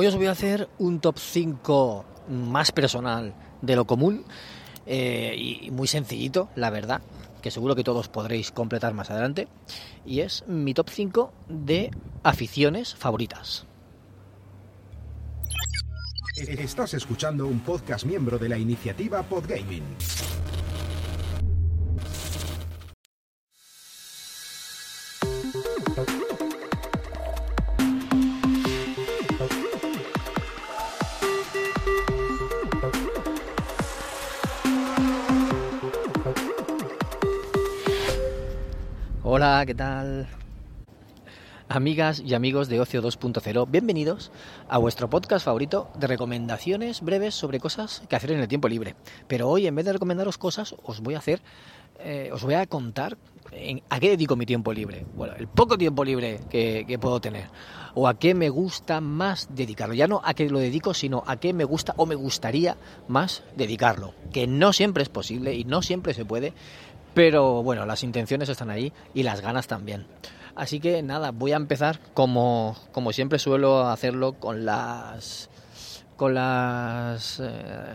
Hoy os voy a hacer un top 5 más personal de lo común eh, y muy sencillito, la verdad, que seguro que todos podréis completar más adelante. Y es mi top 5 de aficiones favoritas. Estás escuchando un podcast miembro de la iniciativa Podgaming. Hola, ¿qué tal? Amigas y amigos de Ocio 2.0, bienvenidos a vuestro podcast favorito de recomendaciones breves sobre cosas que hacer en el tiempo libre. Pero hoy, en vez de recomendaros cosas, os voy a hacer, eh, os voy a contar en, a qué dedico mi tiempo libre. Bueno, el poco tiempo libre que, que puedo tener. O a qué me gusta más dedicarlo. Ya no a qué lo dedico, sino a qué me gusta o me gustaría más dedicarlo. Que no siempre es posible y no siempre se puede. Pero bueno, las intenciones están ahí y las ganas también. Así que nada, voy a empezar como, como siempre suelo hacerlo con las con las eh,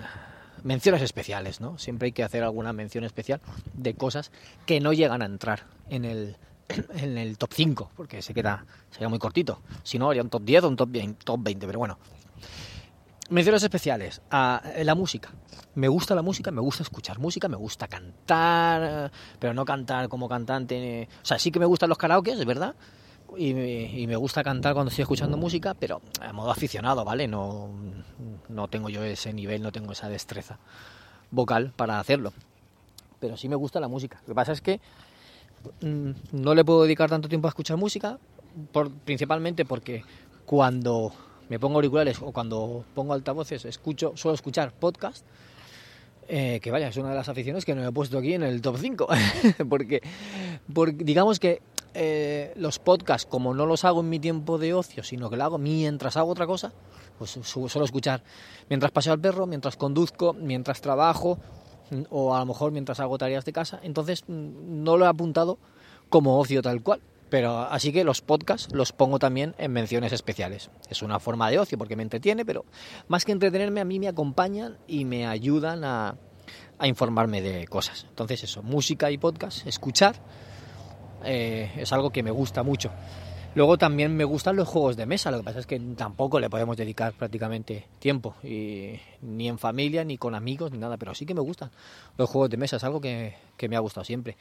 menciones especiales, ¿no? Siempre hay que hacer alguna mención especial de cosas que no llegan a entrar en el en el top 5, porque se queda sería muy cortito. Si no, haría un top 10 o un top 20, top 20 pero bueno. Menciones especiales a la música. Me gusta la música, me gusta escuchar música, me gusta cantar, pero no cantar como cantante. O sea, sí que me gustan los karaokes, es verdad. Y, me gusta cantar cuando estoy escuchando música, pero a modo aficionado, ¿vale? No, no tengo yo ese nivel, no tengo esa destreza vocal para hacerlo. Pero sí me gusta la música. Lo que pasa es que mmm, no le puedo dedicar tanto tiempo a escuchar música, por, principalmente porque cuando me pongo auriculares o cuando pongo altavoces escucho, suelo escuchar podcast. Eh, que vaya, es una de las aficiones que no he puesto aquí en el top 5. porque, digamos que eh, los podcasts, como no los hago en mi tiempo de ocio, sino que lo hago mientras hago otra cosa, pues suelo escuchar mientras paseo al perro, mientras conduzco, mientras trabajo o a lo mejor mientras hago tareas de casa. Entonces no lo he apuntado como ocio tal cual. Pero así que los podcasts los pongo también en menciones especiales. Es una forma de ocio porque me entretiene, pero más que entretenerme a mí me acompañan y me ayudan a, a informarme de cosas. Entonces eso, música y podcast, escuchar, eh, es algo que me gusta mucho. Luego también me gustan los juegos de mesa, lo que pasa es que tampoco le podemos dedicar prácticamente tiempo, ni en familia, ni con amigos, ni nada, pero sí que me gustan los juegos de mesa, es algo que, que me ha gustado siempre.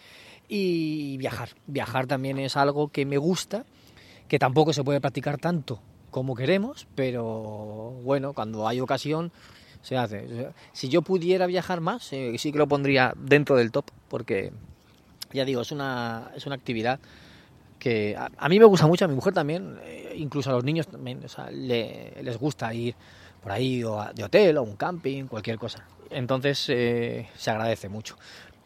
Y viajar, viajar también es algo que me gusta, que tampoco se puede practicar tanto como queremos, pero bueno, cuando hay ocasión se hace. Si yo pudiera viajar más, eh, sí que lo pondría dentro del top, porque ya digo, es una, es una actividad que a, mí me gusta mucho, a mi mujer también, eh, incluso a los niños también, o les gusta ir por ahí o a, de hotel o un camping, cualquier cosa. Entonces eh, se agradece mucho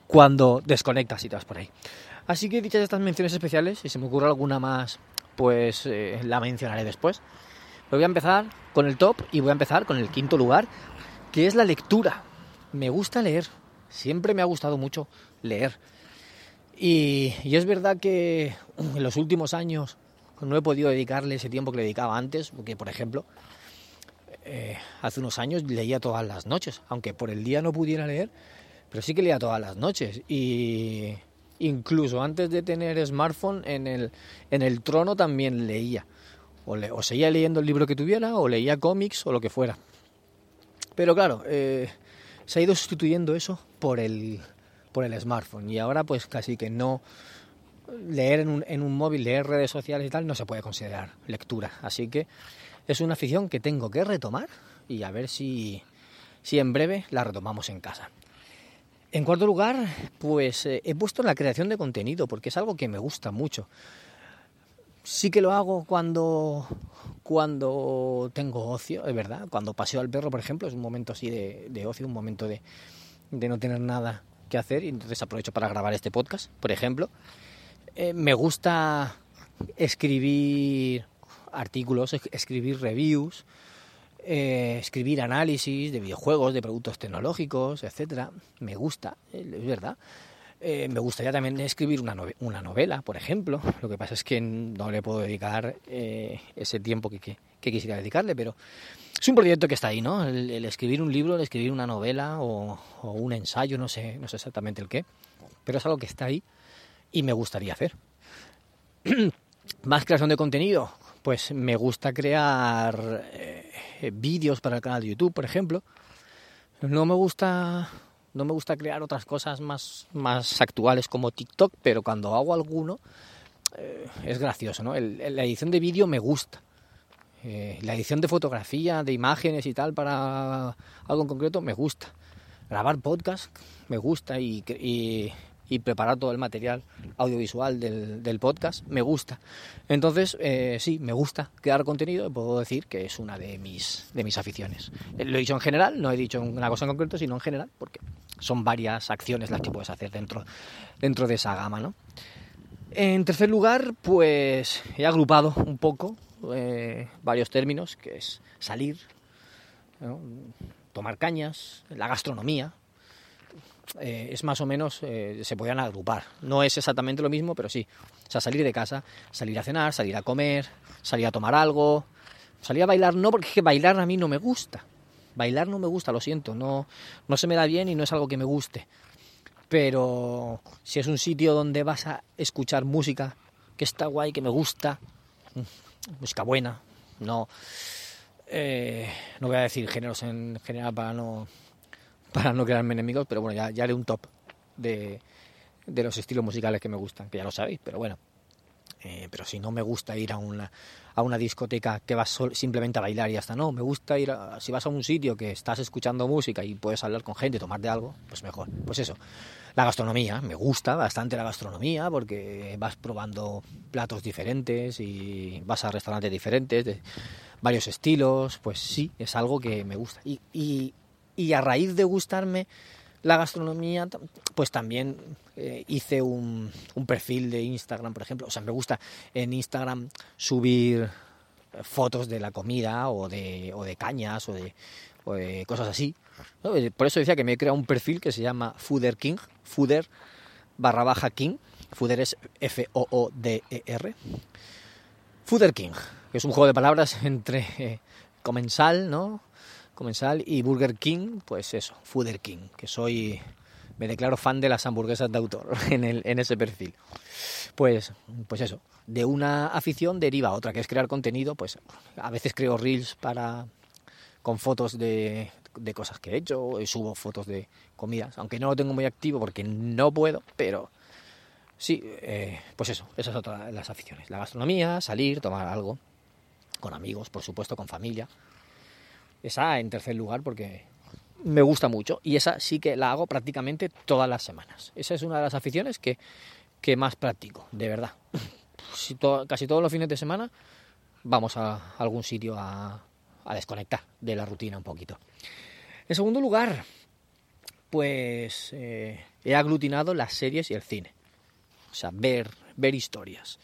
cuando desconectas y te vas por ahí. Así que dichas estas menciones especiales, si se me ocurre alguna más, pues eh, la mencionaré después. Voy a empezar con el top y voy a empezar con el quinto lugar, que es la lectura. Me gusta leer, siempre me ha gustado mucho leer. Y, es verdad que en los últimos años no he podido dedicarle ese tiempo que le dedicaba antes, porque por ejemplo, eh, hace unos años leía todas las noches, aunque por el día no pudiera leer, pero sí que leía todas las noches. Y incluso antes de tener smartphone, en el, en el trono también leía. O, le, o seguía leyendo el libro que tuviera, o leía cómics, o lo que fuera. Pero claro, eh, se ha ido sustituyendo eso por el, por el smartphone y ahora pues casi que no leer en un, en un, móvil, leer redes sociales y tal no se puede considerar lectura. Así que es una afición que tengo que retomar y a ver si, si en breve la retomamos en casa. En cuarto lugar, pues eh, he puesto la creación de contenido porque es algo que me gusta mucho. Sí que lo hago cuando, cuando tengo ocio, es verdad. Cuando paseo al perro, por ejemplo, es un momento así de, de ocio, un momento de, de no tener nada que hacer y entonces aprovecho para grabar este podcast, por ejemplo. Eh, me gusta escribir artículos, es- escribir reviews, eh, escribir análisis de videojuegos, de productos tecnológicos, etcétera. Me gusta, eh, es verdad. Me gustaría también escribir una, nove- una novela, por ejemplo. Lo que pasa es que no le puedo dedicar ese tiempo que- que quisiera dedicarle, pero es un proyecto que está ahí, ¿no? El, el escribir un libro, el escribir una novela o, o un ensayo, no sé, no sé exactamente el qué, pero es algo que está ahí y me gustaría hacer. Más creación de contenido, pues me gusta crear eh, vídeos para el canal de YouTube, por ejemplo. No me gusta no me gusta crear otras cosas más, más actuales como TikTok, pero cuando hago alguno eh, es gracioso, ¿no? El- la edición de vídeo me gusta. Eh, la edición de fotografía, de imágenes y tal para algo en concreto me gusta. Grabar podcast me gusta y, preparar todo el material audiovisual del, del podcast me gusta. Entonces, eh, sí, me gusta crear contenido y puedo decir que es una de mis, de mis aficiones. Eh, Lo he dicho en general, no he dicho una cosa en concreto, sino en general, porque son varias acciones las que puedes hacer dentro, dentro de esa gama, ¿no? En tercer lugar, pues he agrupado un poco eh, varios términos, que es salir, tomar cañas, la gastronomía. Eh, es más o menos, eh, se podían agrupar. No es exactamente lo mismo, pero sí. O sea, salir de casa, salir a cenar, salir a comer, salir a tomar algo, salir a bailar, no, porque bailar a mí no me gusta. Bailar no me gusta, lo siento, no, no se me da bien y no es algo que me guste pero si es un sitio donde vas a escuchar música que está guay, que me gusta, música buena, no, eh, no voy a decir géneros en general para no, para no crearme enemigos, pero bueno, ya, ya haré un top de, de los estilos musicales que me gustan, que ya lo sabéis, pero bueno. Eh, pero si no me gusta ir a una, a una discoteca que vas sol- simplemente a bailar y ya está, no, me gusta ir a, si vas a un sitio que estás escuchando música y puedes hablar con gente, tomarte algo, pues mejor. Pues eso, la gastronomía, me gusta bastante la gastronomía porque vas probando platos diferentes y vas a restaurantes diferentes, de varios estilos, pues sí, es algo que me gusta. Y, y a raíz de gustarme la gastronomía, pues también eh, hice un, perfil de Instagram, por ejemplo. O sea, me gusta en Instagram subir fotos de la comida o de, o de cañas o de, o de cosas así. Eh, Por eso decía que me he creado un perfil que se llama Fooder King, Fooder barra baja King. Fooder es F-O-O-D-E-R. Fooder King, que es un juego de palabras entre eh, comensal, ¿no? Comensal y Burger King, pues eso, Fooder King, que soy, me declaro fan de las hamburguesas de autor en, el, en ese perfil. Pues, pues eso, de una afición deriva otra, que es crear contenido, pues a veces creo reels para con fotos de, de cosas que he hecho, y subo fotos de comidas, aunque no lo tengo muy activo porque no puedo, pero sí, eh, pues eso, esa es otra de las aficiones. La gastronomía, salir, tomar algo, con amigos, por supuesto, con familia. Esa en tercer lugar porque me gusta mucho y esa sí que la hago prácticamente todas las semanas. Esa es una de las aficiones que, que más practico, de verdad. Casi todos los fines de semana vamos a algún sitio a, a desconectar de la rutina un poquito. En segundo lugar, pues eh, he aglutinado las series y el cine. O sea, ver, ver historias.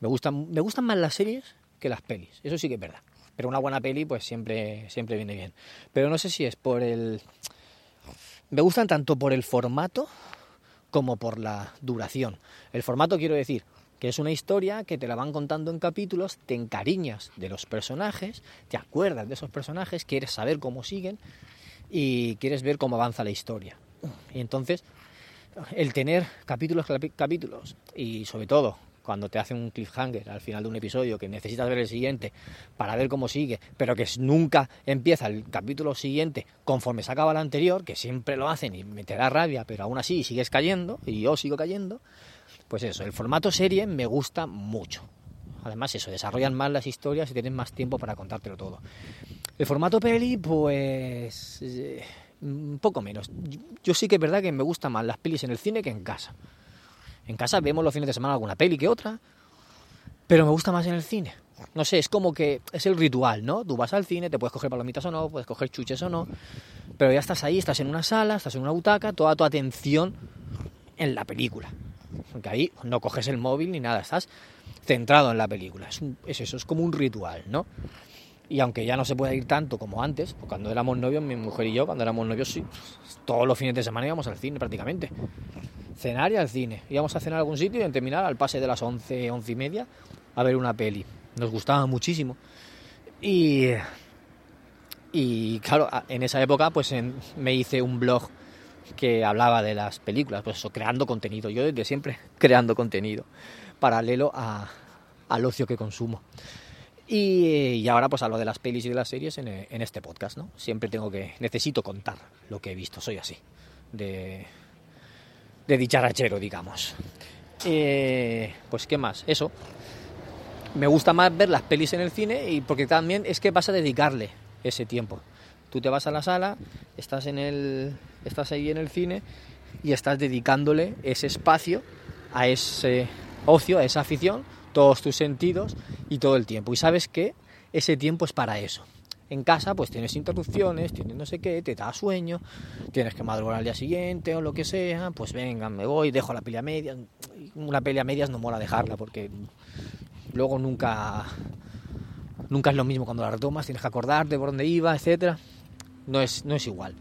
Me gustan, me gustan más las series que las pelis, eso sí que es verdad. Pero una buena peli, pues siempre, siempre viene bien. Pero no sé si es por el. Me gustan tanto por el formato como por la duración. El formato quiero decir que es una historia que te la van contando en capítulos, te encariñas de los personajes, te acuerdas de esos personajes, quieres saber cómo siguen y quieres ver cómo avanza la historia. Y entonces, el tener capítulos, capítulos y sobre todo cuando te hacen un cliffhanger al final de un episodio que necesitas ver el siguiente para ver cómo sigue, pero que nunca empieza el capítulo siguiente conforme se acaba el anterior, que siempre lo hacen y me te da rabia, pero aún así sigues cayendo y yo sigo cayendo, pues eso, el formato serie me gusta mucho. Además eso, desarrollan más las historias y tienen más tiempo para contártelo todo. El formato peli, pues... eh, un poco menos. Yo- Yo sí que es verdad que me gustan más las pelis en el cine que en casa. En casa vemos los fines de semana alguna peli que otra, pero me gusta más en el cine. no sé, es como que es el ritual, ¿no? Tú vas al cine, te puedes coger palomitas o no, puedes coger chuches o no, pero ya estás ahí, estás en una sala, estás en una butaca, toda tu atención en la película. Porque ahí no coges el móvil ni nada, estás centrado en la película. Es, es eso, es como un ritual, ¿no? Y aunque ya no se puede ir tanto como antes, cuando éramos novios, mi mujer y yo, cuando éramos novios, sí, todos los fines de semana íbamos al cine prácticamente. Cenar y al cine. Íbamos a cenar a algún sitio y en terminar al pase de las 11, 11 y media a ver una peli. Nos gustaba muchísimo. Y, y claro, en esa época pues me hice un blog que hablaba de las películas, pues eso, creando contenido. Yo desde siempre creando contenido, paralelo a, al ocio que consumo. Y, ahora pues hablo de las pelis y de las series en, en, este podcast, ¿no? Siempre tengo que, necesito contar lo que he visto, soy así, de, de dicharachero, digamos. Eh, pues qué más, eso. Me gusta más ver las pelis en el cine y porque también es que vas a dedicarle ese tiempo. Tú te vas a la sala, estás en el, estás ahí en el cine y estás dedicándole ese espacio a ese ocio, a esa afición todos tus sentidos y todo el tiempo. Y sabes que ese tiempo es para eso. En casa pues tienes interrupciones, tienes no sé qué, te da sueño, tienes que madrugar al día siguiente o lo que sea, pues venga, me voy, dejo la pelea media. Una pelea medias no mola dejarla porque luego nunca nunca es lo mismo cuando la retomas, tienes que acordarte por dónde iba, etcétera. No es, no es igual.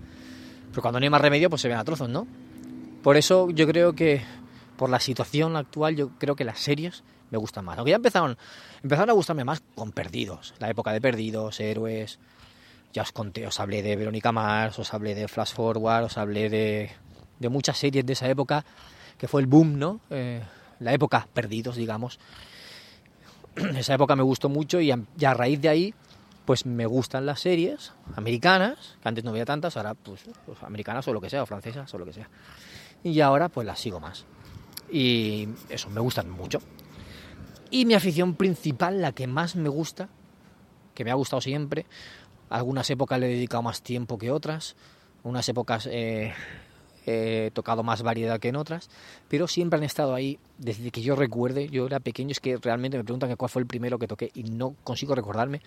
Pero cuando no hay más remedio, pues se ven a trozos, ¿no? Por eso yo creo que por la situación actual, yo creo que las series me gustan más. Aunque ya empezaron, a gustarme más con Perdidos, la época de Perdidos, Héroes. Ya os conté, os hablé de Verónica Mars, os hablé de Flash Forward, os hablé de, de muchas series de esa época, que fue el boom, ¿no? Eh, la época Perdidos, digamos. esa época me gustó mucho y a, a, raíz de ahí, pues me gustan las series americanas, que antes no veía tantas, ahora pues, pues americanas o lo que sea, o francesas o lo que sea. Y ahora pues las sigo más. Y eso, me gustan mucho. Y mi afición principal, la que más me gusta, que me ha gustado siempre, algunas épocas le he dedicado más tiempo que otras, unas épocas eh, he tocado más variedad que en otras, pero siempre han estado ahí desde que yo recuerde, yo era pequeño, es que realmente me preguntan cuál fue el primero que toqué y no consigo recordarme.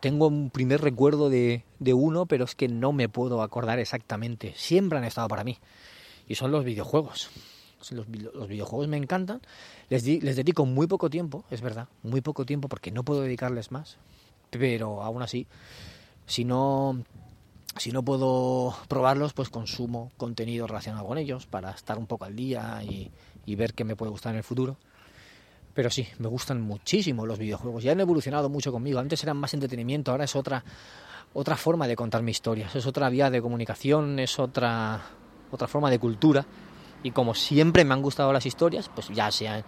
Tengo un primer recuerdo de, de uno, pero es que no me puedo acordar exactamente. Siempre han estado para mí. Y son los videojuegos. Los, los videojuegos me encantan. Les, di, les dedico muy poco tiempo, es verdad, muy poco tiempo porque no puedo dedicarles más. Pero aún así, si no, si no puedo probarlos, pues consumo contenido relacionado con ellos para estar un poco al día y, y ver qué me puede gustar en el futuro. Pero sí, me gustan muchísimo los videojuegos. Ya han evolucionado mucho conmigo. Antes eran más entretenimiento, ahora es otra, otra forma de contar mis historias. Es otra vía de comunicación, es otra, otra forma de cultura y como siempre me han gustado las historias, pues ya sea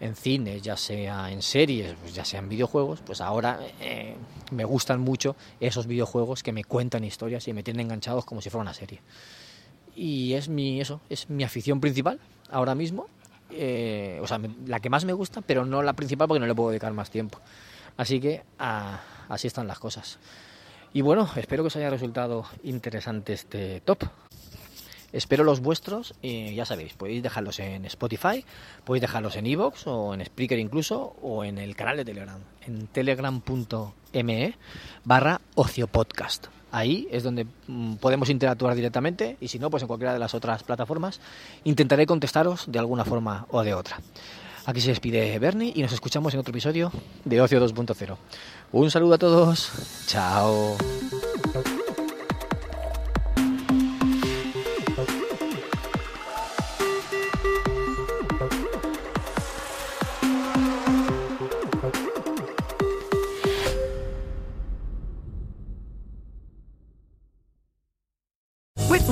en cines, ya sea en series, pues ya sea en videojuegos, pues ahora eh, me gustan mucho esos videojuegos que me cuentan historias y me tienen enganchados como si fuera una serie. Y es mi, eso, es mi afición principal ahora mismo, eh, o sea, la que más me gusta, pero no la principal porque no le puedo dedicar más tiempo. Así que ah, así están las cosas. Y bueno, espero que os haya resultado interesante este top. Espero los vuestros y ya sabéis, podéis dejarlos en Spotify, podéis dejarlos en Evox o en Spreaker incluso o en el canal de Telegram, en telegram.me barra ociopodcast. Ahí es donde mm, podemos interactuar directamente y si no, pues en cualquiera de las otras plataformas intentaré contestaros de alguna forma o de otra. Aquí se despide Bernie y nos escuchamos en otro episodio de Ocio 2.0. Un saludo a todos. Chao.